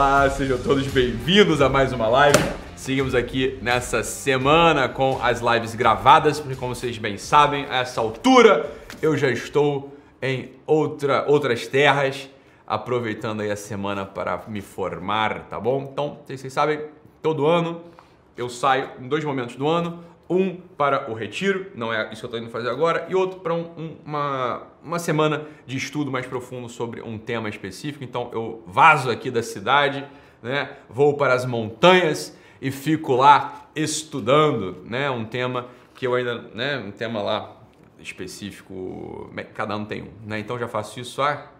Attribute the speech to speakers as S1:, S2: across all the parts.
S1: Olá, sejam todos bem-vindos a mais uma live. Seguimos aqui nessa semana com as lives gravadas, porque como vocês bem sabem, a essa altura eu já estou em outra, outras terras, aproveitando aí a semana para me formar, tá bom? Então, vocês sabem, todo ano eu saio em dois momentos do ano, um para o retiro, não é isso que eu estou indo fazer agora, e outro para um, um, uma, uma semana de estudo mais profundo sobre um tema específico. Então eu vazo aqui da cidade, né? vou para as montanhas e fico lá estudando né? um tema que eu ainda, né? um tema lá específico, cada ano tem um. Né? Então já faço isso há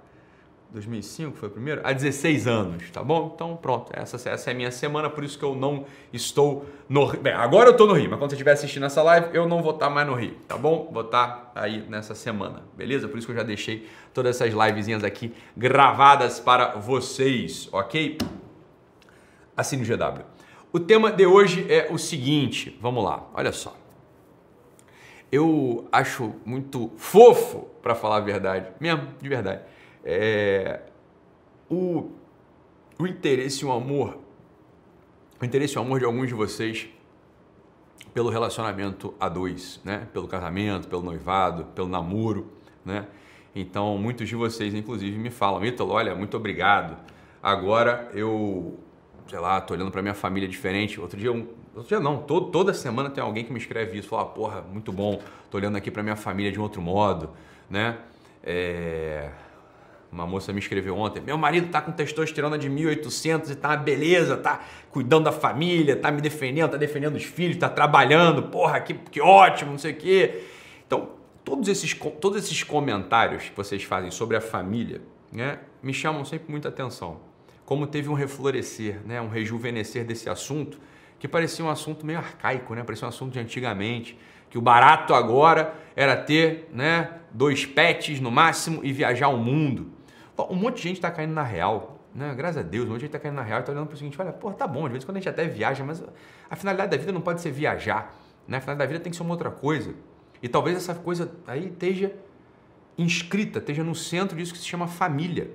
S1: 2005 foi o primeiro? Há 16 anos, tá bom? Então pronto, essa, essa é a minha semana, por isso que eu não estou no Rio. Bem, agora eu estou no Rio, mas quando você estiver assistindo essa live, eu não vou estar mais no Rio, tá bom? Vou estar aí nessa semana, beleza? Por isso que eu já deixei todas essas livezinhas aqui gravadas para vocês, ok? Assine o GW. O tema de hoje é o seguinte, vamos lá, olha só. Eu acho muito fofo, para falar a verdade, mesmo, de verdade é, o, o interesse e o amor, o interesse e o amor de alguns de vocês pelo relacionamento a dois, né? Pelo casamento, pelo noivado, pelo namoro, né? Então, muitos de vocês, inclusive, me falam, Ítalo, olha, muito obrigado. Agora eu, sei lá, tô olhando para minha família diferente. Outro dia, um, outro dia não, todo, toda semana tem alguém que me escreve isso, fala, porra, muito bom, tô olhando aqui para minha família de um outro modo, né? É uma moça me escreveu ontem: meu marido tá com testosterona de 1800 e tá uma beleza, tá cuidando da família, tá me defendendo, tá defendendo os filhos, tá trabalhando, porra, que, que ótimo, não sei o quê. Então, todos esses, todos esses comentários que vocês fazem sobre a família né, me chamam sempre muita atenção. Como teve um reflorescer, né, um rejuvenescer desse assunto, que parecia um assunto meio arcaico, né, parecia um assunto de antigamente que o barato agora era ter né, dois pets no máximo e viajar o mundo. Um monte de gente está caindo na real. Né? Graças a Deus, um monte de gente está caindo na real e está olhando para o seguinte: olha, pô, tá bom, de vez em quando a gente até viaja, mas a finalidade da vida não pode ser viajar. Né? A finalidade da vida tem que ser uma outra coisa. E talvez essa coisa aí esteja inscrita, esteja no centro disso que se chama família,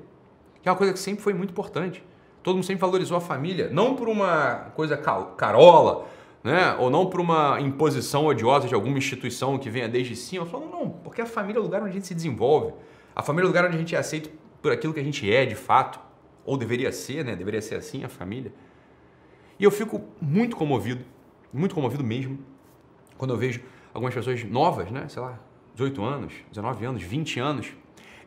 S1: que é uma coisa que sempre foi muito importante. Todo mundo sempre valorizou a família, não por uma coisa carola, né? ou não por uma imposição odiosa de alguma instituição que venha desde cima. Falando, não, porque a família é o lugar onde a gente se desenvolve. A família é o lugar onde a gente é aceito por aquilo que a gente é de fato, ou deveria ser, né? Deveria ser assim a família. E eu fico muito comovido, muito comovido mesmo, quando eu vejo algumas pessoas novas, né? Sei lá, 18 anos, 19 anos, 20 anos,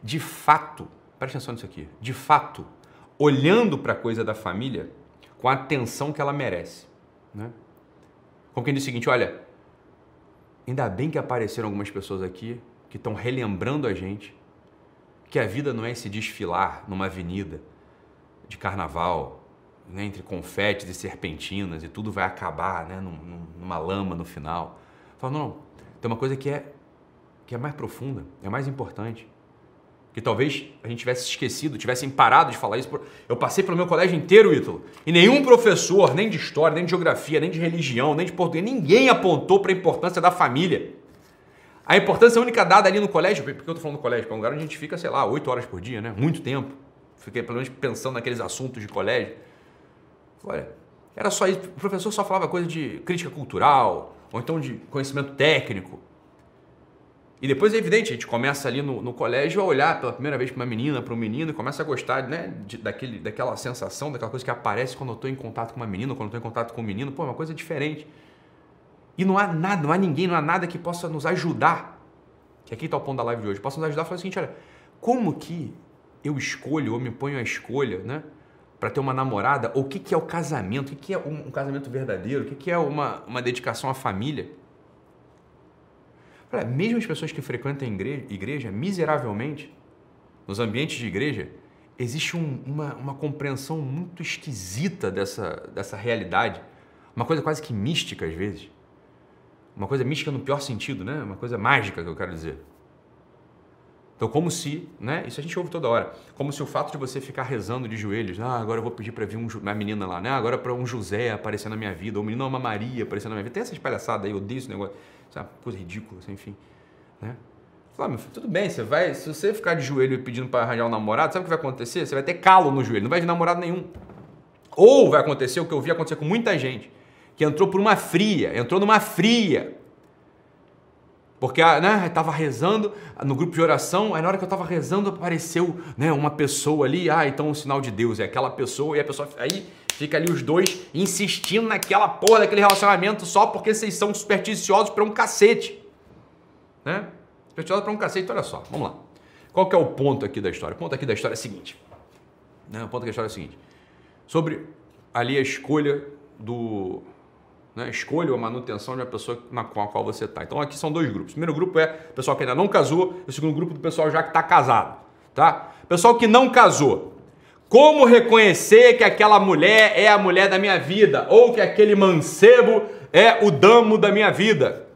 S1: de fato, presta atenção nisso aqui, de fato, olhando para a coisa da família com a atenção que ela merece, né? Como quem diz o seguinte, olha, ainda bem que apareceram algumas pessoas aqui que estão relembrando a gente que a vida não é esse desfilar numa avenida de carnaval, né, entre confetes e serpentinas e tudo vai acabar né, numa lama no final. Fala, não, tem uma coisa que é, que é mais profunda, é mais importante. Que talvez a gente tivesse esquecido, tivessem parado de falar isso. Eu passei pelo meu colégio inteiro, Ítalo, e nenhum professor, nem de história, nem de geografia, nem de religião, nem de português, ninguém apontou para a importância da família. A importância única dada ali no colégio, porque eu estou falando do colégio, é um lugar onde a gente fica, sei lá, 8 horas por dia, né? Muito tempo. Fiquei pelo menos pensando naqueles assuntos de colégio. Olha, era só isso. O professor só falava coisa de crítica cultural, ou então de conhecimento técnico. E depois é evidente, a gente começa ali no, no colégio a olhar pela primeira vez para uma menina, para um menino, e começa a gostar né, de, daquele, daquela sensação, daquela coisa que aparece quando eu estou em contato com uma menina, quando eu estou em contato com um menino. Pô, é uma coisa diferente. E não há nada, não há ninguém, não há nada que possa nos ajudar. Que aqui está o ponto da live de hoje. Possa nos ajudar a falar o seguinte: olha, como que eu escolho ou me ponho a escolha, né? Para ter uma namorada, ou o que, que é o casamento, o que, que é um, um casamento verdadeiro, o que, que é uma, uma dedicação à família. Olha, mesmo as pessoas que frequentam igreja, igreja miseravelmente, nos ambientes de igreja, existe um, uma, uma compreensão muito esquisita dessa, dessa realidade, uma coisa quase que mística às vezes. Uma coisa mística no pior sentido, né? Uma coisa mágica que eu quero dizer. Então, como se, né? Isso a gente ouve toda hora. Como se o fato de você ficar rezando de joelhos, ah, agora eu vou pedir para vir um, uma menina lá, né? Agora para um José aparecer na minha vida, ou um menino, uma Maria aparecer na minha vida. Tem essas palhaçadas aí, eu odeio esse negócio. Isso é uma coisa ridícula, assim, enfim. Né? Fala, meu filho, tudo bem, você vai, se você ficar de joelho pedindo para arranjar um namorado, sabe o que vai acontecer? Você vai ter calo no joelho, não vai vir namorado nenhum. Ou vai acontecer o que eu vi acontecer com muita gente, que entrou por uma fria, entrou numa fria. Porque né, estava rezando no grupo de oração, aí na hora que eu estava rezando apareceu né, uma pessoa ali, ah, então o sinal de Deus é aquela pessoa, e a pessoa aí fica ali os dois insistindo naquela porra daquele relacionamento só porque vocês são supersticiosos para um cacete. Né? Supersticiosos para um cacete, olha só, vamos lá. Qual que é o ponto aqui da história? O ponto aqui da história é o seguinte. Né, o ponto da história é o seguinte. Sobre ali a escolha do, né? Escolha a manutenção de uma pessoa na qual, qual você está. Então aqui são dois grupos. O primeiro grupo é o pessoal que ainda não casou, o segundo grupo do pessoal já que está casado. Tá? Pessoal que não casou. Como reconhecer que aquela mulher é a mulher da minha vida? Ou que aquele mancebo é o damo da minha vida?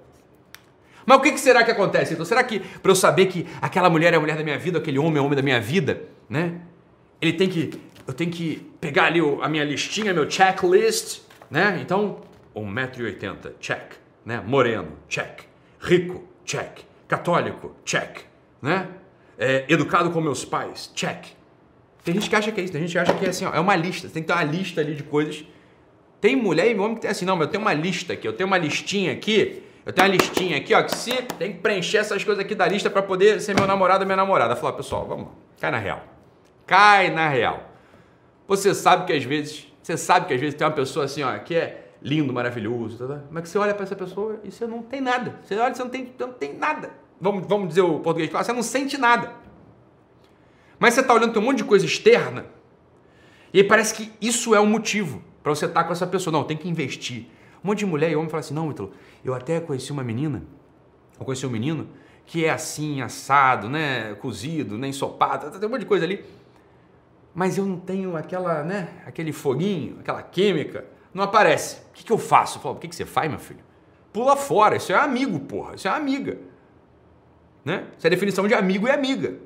S1: Mas o que, será que acontece? Então, será que para eu saber que aquela mulher é a mulher da minha vida, aquele homem é o homem da minha vida, né? Ele tem que, eu tenho que pegar ali a minha listinha, meu checklist, né? Então, 1,80m, check. Né? Moreno, check. Rico, check. Católico, check. Né? É, educado com meus pais, check. Tem gente que acha que é isso, tem gente que acha que é assim, ó, é uma lista. Tem que ter uma lista ali de coisas. Tem mulher e homem que tem assim, não, mas eu tenho uma lista aqui, eu tenho uma listinha aqui, eu tenho uma listinha aqui, ó, que se tem que preencher essas coisas aqui da lista para poder ser meu namorado ou minha namorada. Falar, pessoal, vamos cai na real. Cai na real. Você sabe que às vezes, você sabe que às vezes tem uma pessoa assim, ó, que é lindo, maravilhoso, tá, tá? mas que você olha para essa pessoa e você não tem nada. Você olha e você não tem, não tem nada. Vamos, vamos dizer o português você não sente nada. Mas você está olhando para um monte de coisa externa e aí parece que isso é um motivo para você estar tá com essa pessoa. Não, tem que investir. Um monte de mulher e homem fala assim, não, Ítalo, eu até conheci uma menina, eu conheci um menino que é assim, assado, né, cozido, né, ensopado, tem um monte de coisa ali. Mas eu não tenho aquela, né, aquele foguinho, aquela química não aparece. O que, que eu faço? Eu falo, o que, que você faz, meu filho? Pula fora, isso é amigo, porra, isso é amiga. Né? Isso é a definição de amigo e amiga.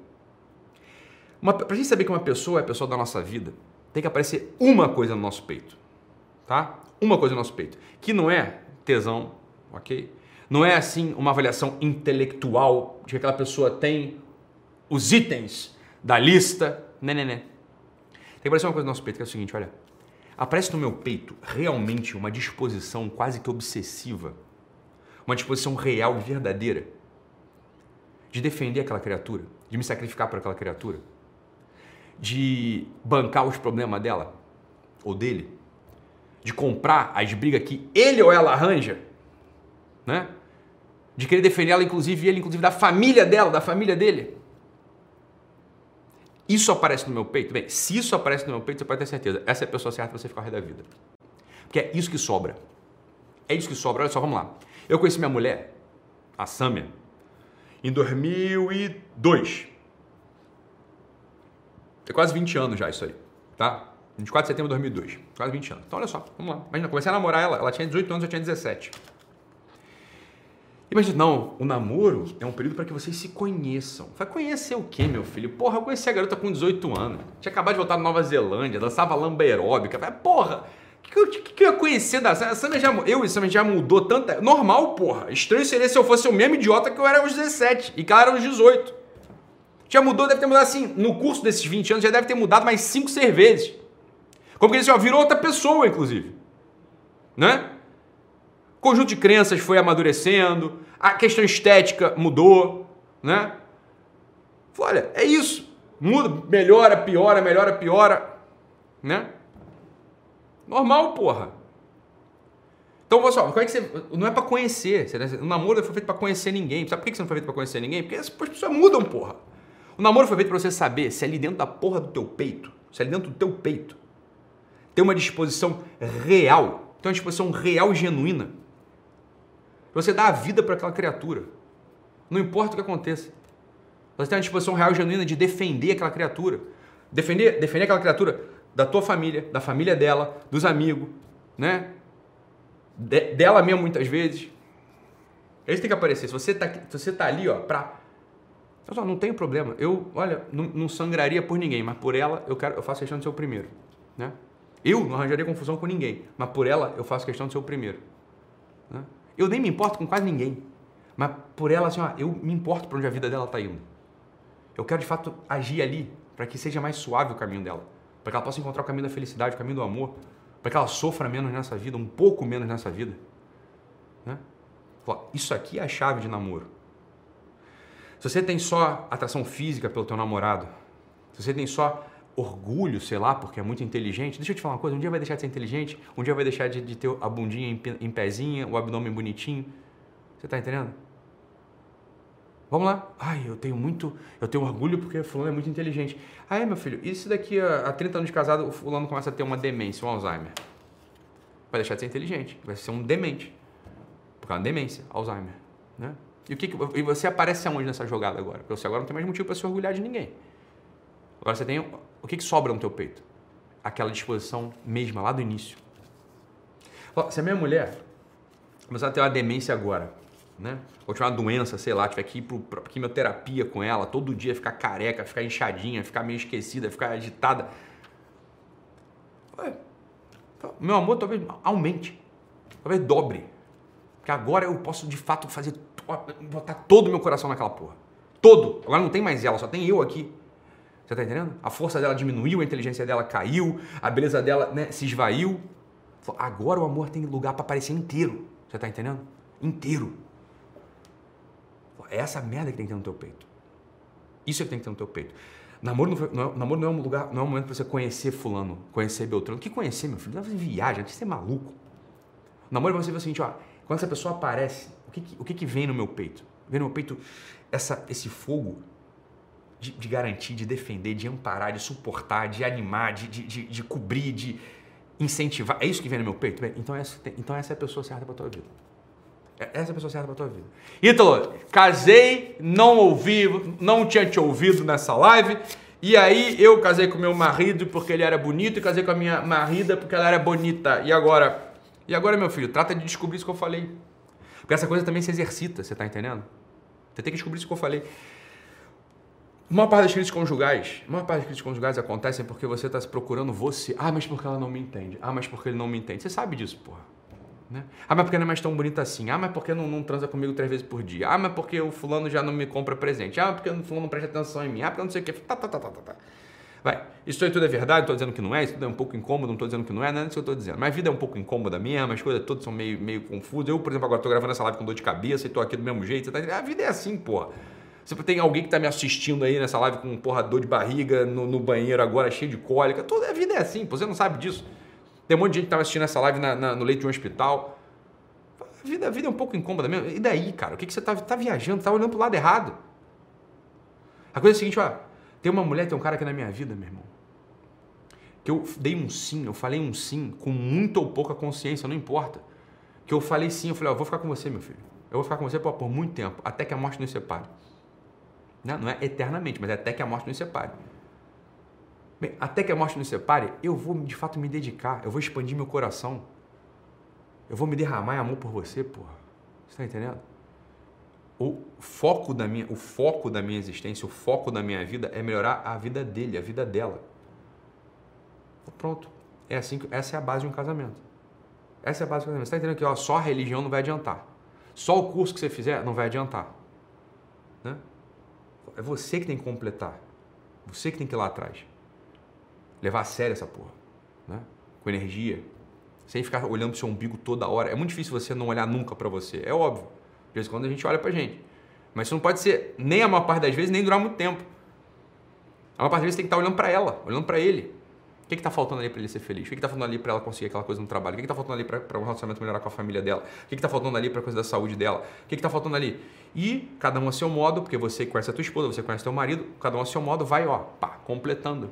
S1: Uma, pra gente saber que uma pessoa é a pessoa da nossa vida, tem que aparecer uma coisa no nosso peito. Tá? Uma coisa no nosso peito. Que não é tesão, ok? Não é assim uma avaliação intelectual de que aquela pessoa tem os itens da lista. Né, né, né. Tem que aparecer uma coisa no nosso peito que é o seguinte, olha aparece no meu peito realmente uma disposição quase que obsessiva, uma disposição real e verdadeira de defender aquela criatura, de me sacrificar por aquela criatura, de bancar os problemas dela ou dele, de comprar as brigas que ele ou ela arranja, né? De querer defender ela, inclusive ele, inclusive da família dela, da família dele. Isso aparece no meu peito? Bem, se isso aparece no meu peito, você pode ter certeza. Essa é a pessoa certa para você ficar ao redor da vida. Porque é isso que sobra. É isso que sobra. Olha só, vamos lá. Eu conheci minha mulher, a Samia, em 2002. Tem quase 20 anos já isso aí, tá? 24 de setembro de 2002. Quase 20 anos. Então, olha só, vamos lá. Imagina, comecei a namorar ela, ela tinha 18 anos, eu tinha 17. Imagina, não, o namoro é um período para que vocês se conheçam. Vai conhecer o quê, meu filho? Porra, eu conheci a garota com 18 anos. Tinha acabado de voltar da Nova Zelândia, dançava lamba aeróbica. Porra, o que, que, que, eu ia conhecer da Samia? Já, eu e Samia já mudou tanta. Normal, porra. Estranho seria se eu fosse o mesmo idiota que eu era aos 17 e que ela era aos 18. Já mudou, deve ter mudado assim. No curso desses 20 anos já deve ter mudado mais 5, 6 vezes. Como que ele ó, virou outra pessoa, inclusive. Né? Conjunto de crenças foi amadurecendo, a questão estética mudou, né? Olha, é isso. Muda, melhora, piora, melhora, piora, né? Normal, porra. Então, você, como é que você. Não é para conhecer. O namoro foi feito para conhecer ninguém. Sabe por que você não foi feito para conhecer ninguém? Porque as pessoas mudam, porra. O namoro foi feito para você saber se ali dentro da porra do teu peito, se ali dentro do teu peito, tem uma disposição real, tem uma disposição real genuína você dá a vida para aquela criatura. Não importa o que aconteça. Você tem uma disposição real e genuína de defender aquela criatura. Defender, defender aquela criatura da tua família, da família dela, dos amigos, né? De, dela mesmo muitas vezes. É isso tem que aparecer. Se você tá, se você tá ali, ó, pra. Só, não tem problema. Eu, olha, não, não, sangraria por ninguém, mas por ela eu, quero, eu faço questão de ser o primeiro. Né? Eu não arranjaria confusão com ninguém, mas por ela eu faço questão de ser o primeiro. Né? Eu nem me importo com quase ninguém. Mas por ela, assim, ó, eu me importo para onde a vida dela está indo. Eu quero de fato agir ali para que seja mais suave o caminho dela. para que ela possa encontrar o caminho da felicidade, o caminho do amor, para que ela sofra menos nessa vida, um pouco menos nessa vida. Né? Isso aqui é a chave de namoro. Se você tem só atração física pelo teu namorado, se você tem só orgulho, sei lá, porque é muito inteligente, deixa eu te falar uma coisa, um dia vai deixar de ser inteligente, um dia vai deixar de, de ter a bundinha em, em pezinha, o abdômen bonitinho. Você está entendendo? Vamos lá. Ai, eu tenho muito, eu tenho orgulho porque fulano é muito inteligente. Ah, meu filho, e se daqui a, a 30 anos de casado o fulano começa a ter uma demência, um Alzheimer? Vai deixar de ser inteligente, vai ser um demente. Por causa da demência, Alzheimer, né? E, o que, e você aparece aonde nessa jogada agora? Porque você agora não tem mais motivo para se orgulhar de ninguém. Agora você tem. O que, que sobra no teu peito? Aquela disposição mesma, lá do início. Se a minha mulher começar a ter uma demência agora, né? Ou tiver uma doença, sei lá, tiver que ir para quimioterapia com ela, todo dia ficar careca, ficar inchadinha, ficar meio esquecida, ficar agitada. Meu amor talvez aumente, talvez dobre. Porque agora eu posso de fato fazer, botar todo o meu coração naquela porra. Todo. Agora não tem mais ela, só tem eu aqui. Você tá entendendo? A força dela diminuiu, a inteligência dela caiu, a beleza dela né, se esvaiu. Agora o amor tem lugar para aparecer inteiro. Você tá entendendo? Inteiro. É essa merda que tem que ter no teu peito. Isso é que tem que ter no teu peito. Namoro não, é, namoro não é um lugar, não é um momento para você conhecer fulano, conhecer Beltrano. Que conhecer, meu filho? Não é viagem, tem que ser maluco. Namoro é você ver o seguinte, ó, quando essa pessoa aparece, o que, que o que, que vem no meu peito? Vem no meu peito essa, esse fogo de, de, garantir, de defender, de amparar, de suportar, de animar, de, de, de, cobrir, de incentivar. É isso que vem no meu peito? Então essa, então essa é a pessoa certa para tua vida. É, essa é a pessoa certa para tua vida. Ítalo, casei, não ouvi, não tinha te ouvido nessa live. E aí eu casei com meu marido porque ele era bonito e casei com a minha marida porque ela era bonita. E agora? E agora, meu filho, trata de descobrir isso que eu falei. Porque essa coisa também se exercita, você tá entendendo? Você tem que descobrir isso que eu falei. Uma parte das crises conjugais, uma parte das crises conjugais acontecem porque você está procurando você. Ah, mas porque ela não me entende. Ah, mas porque ele não me entende. Você sabe disso, porra. Né? Ah, mas porque não é mais tão bonita assim. Ah, mas porque não, não transa comigo três vezes por dia. Ah, mas porque o fulano já não me compra presente. Ah, porque o fulano não presta atenção em mim. Ah, porque não sei o que. Tá, tá, tá, tá, tá. tá. Vai. Isso aí tudo é verdade, estou dizendo que não é, isso tudo é um pouco incômodo, não estou dizendo que não é, não é isso que eu estou dizendo. Mas a vida é um pouco incômoda mesmo, as coisas todas são meio, meio confusas. Eu, por exemplo, agora estou gravando essa live com dor de cabeça e estou aqui do mesmo jeito. Tá... A vida é assim, porra. Se tem alguém que está me assistindo aí nessa live com porra dor de barriga no, no, banheiro agora, cheio de cólica, toda a vida é assim, você não sabe disso. Tem um monte de gente que estava assistindo essa live na, na, no leito de um hospital. A vida, a vida é um pouco incômoda mesmo. E daí, cara? O que, que você está tá viajando? Está olhando para o lado errado. A coisa é a seguinte, ó. Tem uma mulher, tem um cara aqui na minha vida, meu irmão. Que eu dei um sim, eu falei um sim com muita ou pouca consciência, não importa. Que eu falei sim, eu falei, ó, vou ficar com você, meu filho. Eu vou ficar com você por, por muito tempo, até que a morte nos separe. Né? Não é eternamente, mas é até que a morte nos separe. Bem, até que a morte nos separe, eu vou de fato me dedicar, eu vou expandir meu coração. Eu vou me derramar em amor por você, porra. Você está entendendo? O foco da minha, o foco da minha existência, o foco da minha vida é melhorar a vida dele, a vida dela. Pronto. É assim que, essa é a base de um casamento. Essa é a base do casamento. Você está entendendo que ó, só a religião não vai adiantar. Só o curso que você fizer não vai adiantar. Né? É você que tem que completar. Você que tem que ir lá atrás. Levar a sério essa porra. Né? Com energia. Sem ficar olhando pro seu umbigo toda hora. É muito difícil você não olhar nunca para você. É óbvio. De vez em quando a gente olha pra gente. Mas isso não pode ser nem a maior parte das vezes, nem durar muito tempo. A maior parte das vezes tem que estar olhando para ela, olhando para ele. O que está faltando ali para ele ser feliz? O que está faltando ali para ela conseguir aquela coisa no trabalho? O que está faltando ali para um relacionamento melhorar com a família dela? O que está faltando ali para a coisa da saúde dela? O que está faltando ali? E cada um a seu modo, porque você conhece a tua esposa, você conhece teu marido, cada um a seu modo, vai, ó, pá, completando.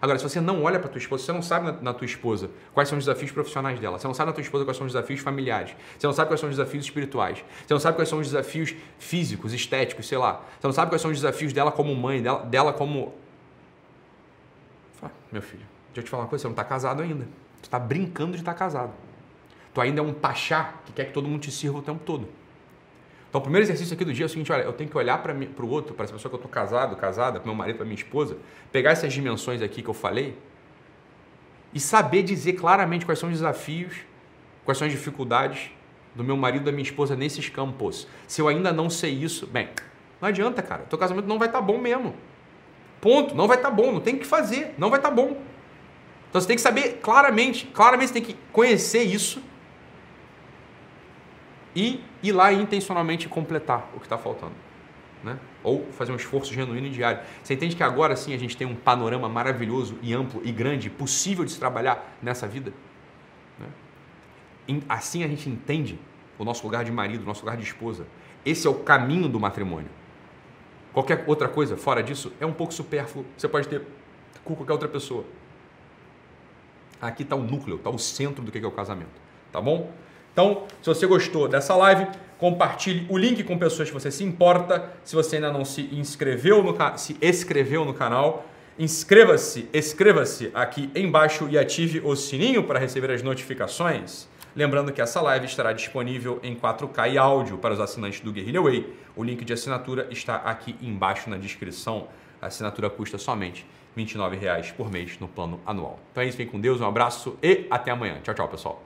S1: Agora, se você não olha para tua esposa, você não sabe na, na, tua esposa quais são os desafios profissionais dela, você não sabe na tua esposa quais são os desafios familiares, você não sabe quais são os desafios espirituais, você não sabe quais são os desafios físicos, estéticos, sei lá, você não sabe quais são os desafios dela como mãe, dela, dela como. meu filho, Deixa eu te falar uma coisa, você não está casado ainda. Você está brincando de estar tá casado. Tu ainda é um pachá que quer que todo mundo te sirva o tempo todo. Então, o primeiro exercício aqui do dia é o seguinte: olha, eu tenho que olhar para o outro, para essa pessoa que eu estou casado, casada, para meu marido, para minha esposa, pegar essas dimensões aqui que eu falei e saber dizer claramente quais são os desafios, quais são as dificuldades do meu marido, da minha esposa nesses campos. Se eu ainda não sei isso, bem, não adianta, cara. Teu casamento não vai estar tá bom mesmo. Ponto. Não vai estar tá bom. Não tem o que fazer. Não vai estar tá bom. Então você tem que saber claramente, claramente você tem que conhecer isso e ir lá intencionalmente completar o que está faltando. Né? Ou fazer um esforço genuíno e diário. Você entende que agora sim a gente tem um panorama maravilhoso e amplo e grande, possível de se trabalhar nessa vida? Né? Assim a gente entende o nosso lugar de marido, o nosso lugar de esposa. Esse é o caminho do matrimônio. Qualquer outra coisa fora disso é um pouco supérfluo. Você pode ter com qualquer outra pessoa. Aqui está o núcleo, está o centro do que é o casamento. Tá bom? Então, se você gostou dessa live, compartilhe o link com pessoas que você se importa. Se você ainda não se inscreveu no se inscreveu no canal, inscreva-se, inscreva-se aqui embaixo e ative o sininho para receber as notificações. Lembrando que essa live estará disponível em 4K e áudio para os assinantes do Guerrilla Way. O link de assinatura está aqui embaixo na descrição. A assinatura custa somente R$ 29,00 por mês no plano anual. Então é isso, vem com Deus, um abraço e até amanhã. Tchau, tchau, pessoal.